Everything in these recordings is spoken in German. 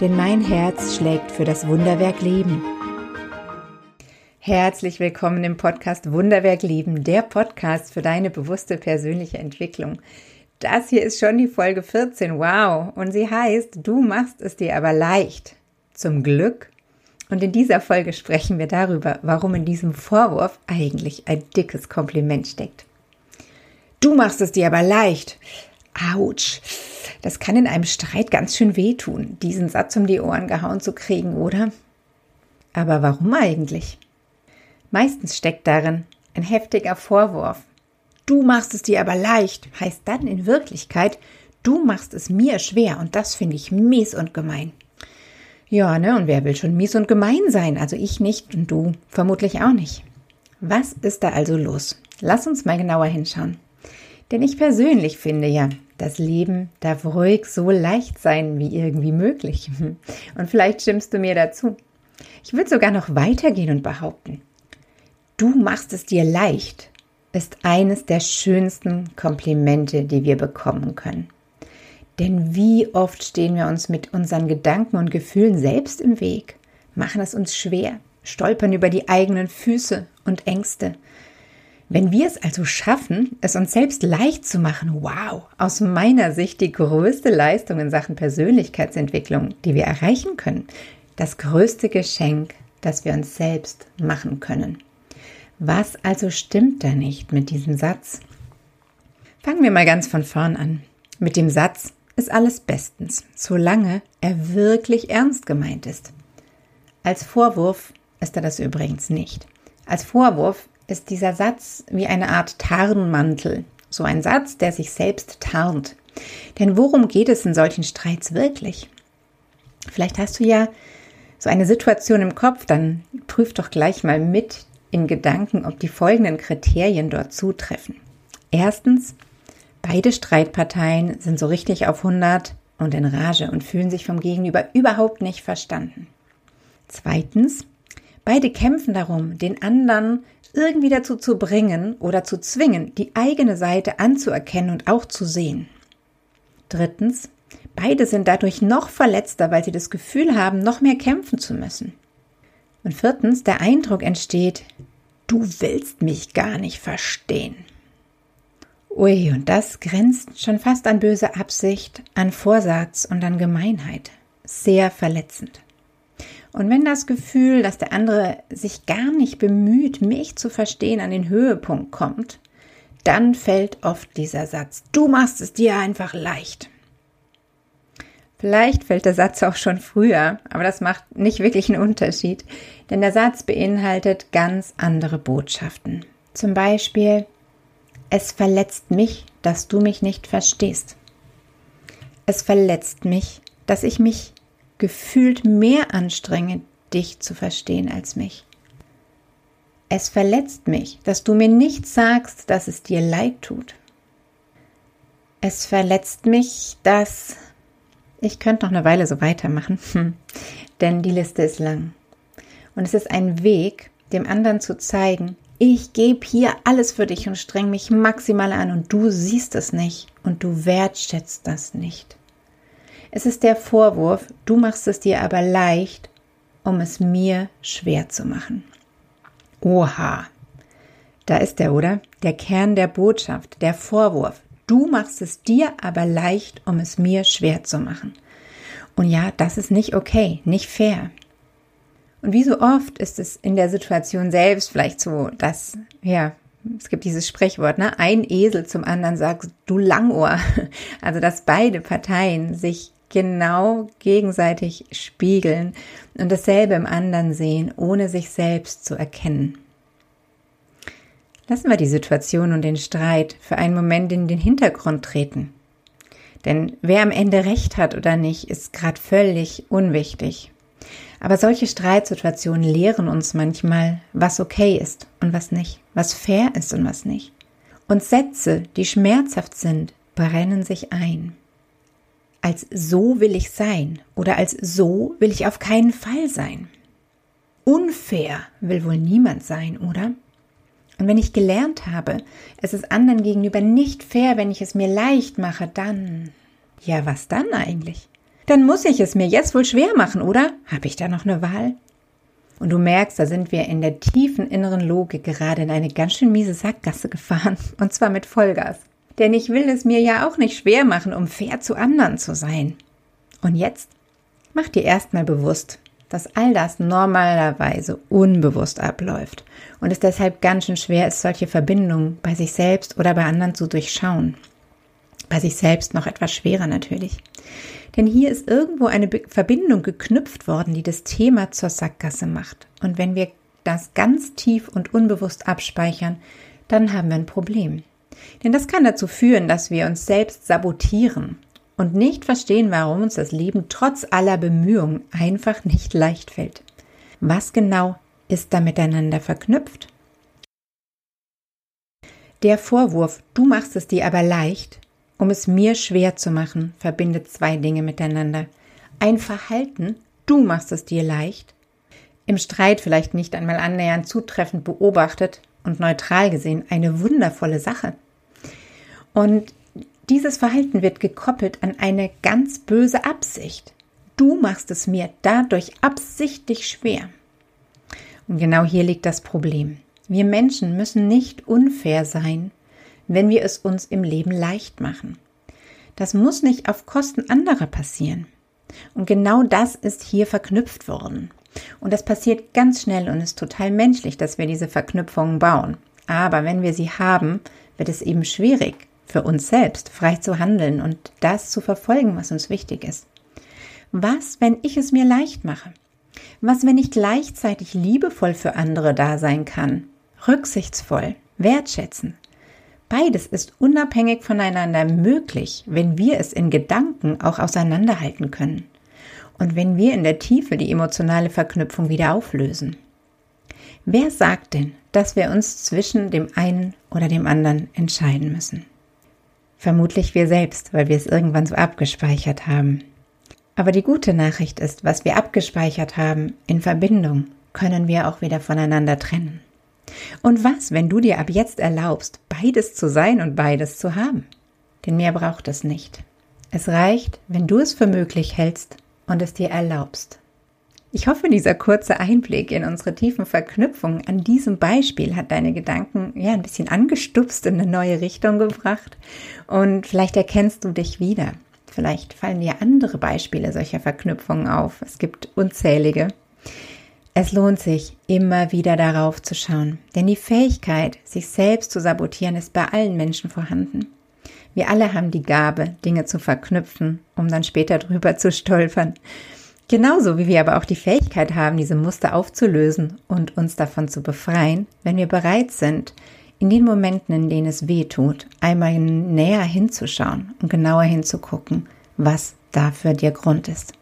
denn mein Herz schlägt für das Wunderwerk Leben. Herzlich willkommen im Podcast Wunderwerk Leben, der Podcast für deine bewusste persönliche Entwicklung. Das hier ist schon die Folge 14, wow, und sie heißt, du machst es dir aber leicht. Zum Glück. Und in dieser Folge sprechen wir darüber, warum in diesem Vorwurf eigentlich ein dickes Kompliment steckt. Du machst es dir aber leicht. Autsch. Das kann in einem Streit ganz schön wehtun, diesen Satz um die Ohren gehauen zu kriegen, oder? Aber warum eigentlich? Meistens steckt darin ein heftiger Vorwurf. Du machst es dir aber leicht, heißt dann in Wirklichkeit, du machst es mir schwer und das finde ich mies und gemein. Ja, ne, und wer will schon mies und gemein sein? Also ich nicht und du vermutlich auch nicht. Was ist da also los? Lass uns mal genauer hinschauen. Denn ich persönlich finde ja, das Leben darf ruhig so leicht sein wie irgendwie möglich. Und vielleicht stimmst du mir dazu. Ich würde sogar noch weitergehen und behaupten, du machst es dir leicht, ist eines der schönsten Komplimente, die wir bekommen können. Denn wie oft stehen wir uns mit unseren Gedanken und Gefühlen selbst im Weg, machen es uns schwer, stolpern über die eigenen Füße und Ängste, wenn wir es also schaffen, es uns selbst leicht zu machen, wow, aus meiner Sicht die größte Leistung in Sachen Persönlichkeitsentwicklung, die wir erreichen können, das größte Geschenk, das wir uns selbst machen können. Was also stimmt da nicht mit diesem Satz? Fangen wir mal ganz von vorn an. Mit dem Satz ist alles bestens, solange er wirklich ernst gemeint ist. Als Vorwurf ist er das übrigens nicht. Als Vorwurf ist dieser Satz wie eine Art Tarnmantel. So ein Satz, der sich selbst tarnt. Denn worum geht es in solchen Streits wirklich? Vielleicht hast du ja so eine Situation im Kopf, dann prüf doch gleich mal mit in Gedanken, ob die folgenden Kriterien dort zutreffen. Erstens, beide Streitparteien sind so richtig auf 100 und in Rage und fühlen sich vom Gegenüber überhaupt nicht verstanden. Zweitens, beide kämpfen darum, den anderen irgendwie dazu zu bringen oder zu zwingen, die eigene Seite anzuerkennen und auch zu sehen. Drittens, beide sind dadurch noch verletzter, weil sie das Gefühl haben, noch mehr kämpfen zu müssen. Und viertens, der Eindruck entsteht, du willst mich gar nicht verstehen. Ui, und das grenzt schon fast an böse Absicht, an Vorsatz und an Gemeinheit. Sehr verletzend. Und wenn das Gefühl, dass der andere sich gar nicht bemüht, mich zu verstehen, an den Höhepunkt kommt, dann fällt oft dieser Satz, du machst es dir einfach leicht. Vielleicht fällt der Satz auch schon früher, aber das macht nicht wirklich einen Unterschied, denn der Satz beinhaltet ganz andere Botschaften. Zum Beispiel, es verletzt mich, dass du mich nicht verstehst. Es verletzt mich, dass ich mich gefühlt mehr anstrenge, dich zu verstehen als mich. Es verletzt mich, dass du mir nicht sagst, dass es dir leid tut. Es verletzt mich, dass ich könnte noch eine Weile so weitermachen, denn die Liste ist lang. Und es ist ein Weg, dem anderen zu zeigen, ich gebe hier alles für dich und streng mich maximal an und du siehst es nicht und du wertschätzt das nicht. Es ist der Vorwurf, du machst es dir aber leicht, um es mir schwer zu machen. Oha, da ist er, oder? Der Kern der Botschaft, der Vorwurf. Du machst es dir aber leicht, um es mir schwer zu machen. Und ja, das ist nicht okay, nicht fair. Und wie so oft ist es in der Situation selbst vielleicht so, dass, ja, es gibt dieses Sprichwort, ne? Ein Esel zum anderen sagt, du Langohr. Also, dass beide Parteien sich genau gegenseitig spiegeln und dasselbe im anderen sehen, ohne sich selbst zu erkennen. Lassen wir die Situation und den Streit für einen Moment in den Hintergrund treten. Denn wer am Ende recht hat oder nicht, ist gerade völlig unwichtig. Aber solche Streitsituationen lehren uns manchmal, was okay ist und was nicht, was fair ist und was nicht. Und Sätze, die schmerzhaft sind, brennen sich ein. Als so will ich sein oder als so will ich auf keinen Fall sein. Unfair will wohl niemand sein, oder? Und wenn ich gelernt habe, es ist anderen gegenüber nicht fair, wenn ich es mir leicht mache, dann. Ja, was dann eigentlich? Dann muss ich es mir jetzt wohl schwer machen, oder? Habe ich da noch eine Wahl? Und du merkst, da sind wir in der tiefen inneren Logik gerade in eine ganz schön miese Sackgasse gefahren. Und zwar mit Vollgas. Denn ich will es mir ja auch nicht schwer machen, um fair zu anderen zu sein. Und jetzt? Mach dir erstmal bewusst, dass all das normalerweise unbewusst abläuft und es deshalb ganz schön schwer ist, solche Verbindungen bei sich selbst oder bei anderen zu durchschauen. Bei sich selbst noch etwas schwerer natürlich. Denn hier ist irgendwo eine Verbindung geknüpft worden, die das Thema zur Sackgasse macht. Und wenn wir das ganz tief und unbewusst abspeichern, dann haben wir ein Problem. Denn das kann dazu führen, dass wir uns selbst sabotieren und nicht verstehen, warum uns das Leben trotz aller Bemühungen einfach nicht leicht fällt. Was genau ist da miteinander verknüpft? Der Vorwurf, du machst es dir aber leicht, um es mir schwer zu machen, verbindet zwei Dinge miteinander. Ein Verhalten, du machst es dir leicht, im Streit vielleicht nicht einmal annähernd zutreffend beobachtet und neutral gesehen eine wundervolle Sache. Und dieses Verhalten wird gekoppelt an eine ganz böse Absicht. Du machst es mir dadurch absichtlich schwer. Und genau hier liegt das Problem. Wir Menschen müssen nicht unfair sein, wenn wir es uns im Leben leicht machen. Das muss nicht auf Kosten anderer passieren. Und genau das ist hier verknüpft worden. Und das passiert ganz schnell und ist total menschlich, dass wir diese Verknüpfungen bauen. Aber wenn wir sie haben, wird es eben schwierig, für uns selbst frei zu handeln und das zu verfolgen, was uns wichtig ist. Was, wenn ich es mir leicht mache? Was, wenn ich gleichzeitig liebevoll für andere da sein kann, rücksichtsvoll, wertschätzen? Beides ist unabhängig voneinander möglich, wenn wir es in Gedanken auch auseinanderhalten können und wenn wir in der Tiefe die emotionale Verknüpfung wieder auflösen. Wer sagt denn, dass wir uns zwischen dem einen oder dem anderen entscheiden müssen? Vermutlich wir selbst, weil wir es irgendwann so abgespeichert haben. Aber die gute Nachricht ist, was wir abgespeichert haben in Verbindung, können wir auch wieder voneinander trennen. Und was, wenn du dir ab jetzt erlaubst, beides zu sein und beides zu haben? Denn mehr braucht es nicht. Es reicht, wenn du es für möglich hältst und es dir erlaubst. Ich hoffe, dieser kurze Einblick in unsere tiefen Verknüpfungen an diesem Beispiel hat deine Gedanken ja ein bisschen angestupst in eine neue Richtung gebracht und vielleicht erkennst du dich wieder. Vielleicht fallen dir andere Beispiele solcher Verknüpfungen auf. Es gibt unzählige. Es lohnt sich, immer wieder darauf zu schauen, denn die Fähigkeit, sich selbst zu sabotieren, ist bei allen Menschen vorhanden. Wir alle haben die Gabe, Dinge zu verknüpfen, um dann später drüber zu stolpern. Genauso wie wir aber auch die Fähigkeit haben, diese Muster aufzulösen und uns davon zu befreien, wenn wir bereit sind, in den Momenten, in denen es weh tut, einmal näher hinzuschauen und genauer hinzugucken, was dafür dir Grund ist.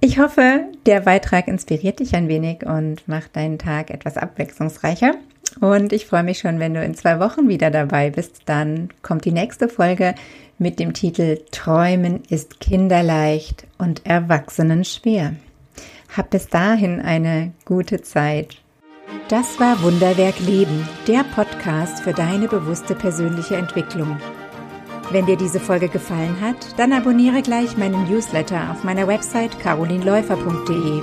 Ich hoffe, der Beitrag inspiriert dich ein wenig und macht deinen Tag etwas abwechslungsreicher. Und ich freue mich schon, wenn du in zwei Wochen wieder dabei bist. Dann kommt die nächste Folge mit dem Titel Träumen ist kinderleicht und Erwachsenen schwer. Hab bis dahin eine gute Zeit. Das war Wunderwerk Leben, der Podcast für deine bewusste persönliche Entwicklung. Wenn dir diese Folge gefallen hat, dann abonniere gleich meinen Newsletter auf meiner Website carolinläufer.de.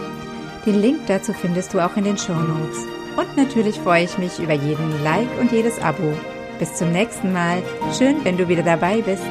Den Link dazu findest du auch in den Show Notes. Und natürlich freue ich mich über jeden Like und jedes Abo. Bis zum nächsten Mal. Schön, wenn du wieder dabei bist.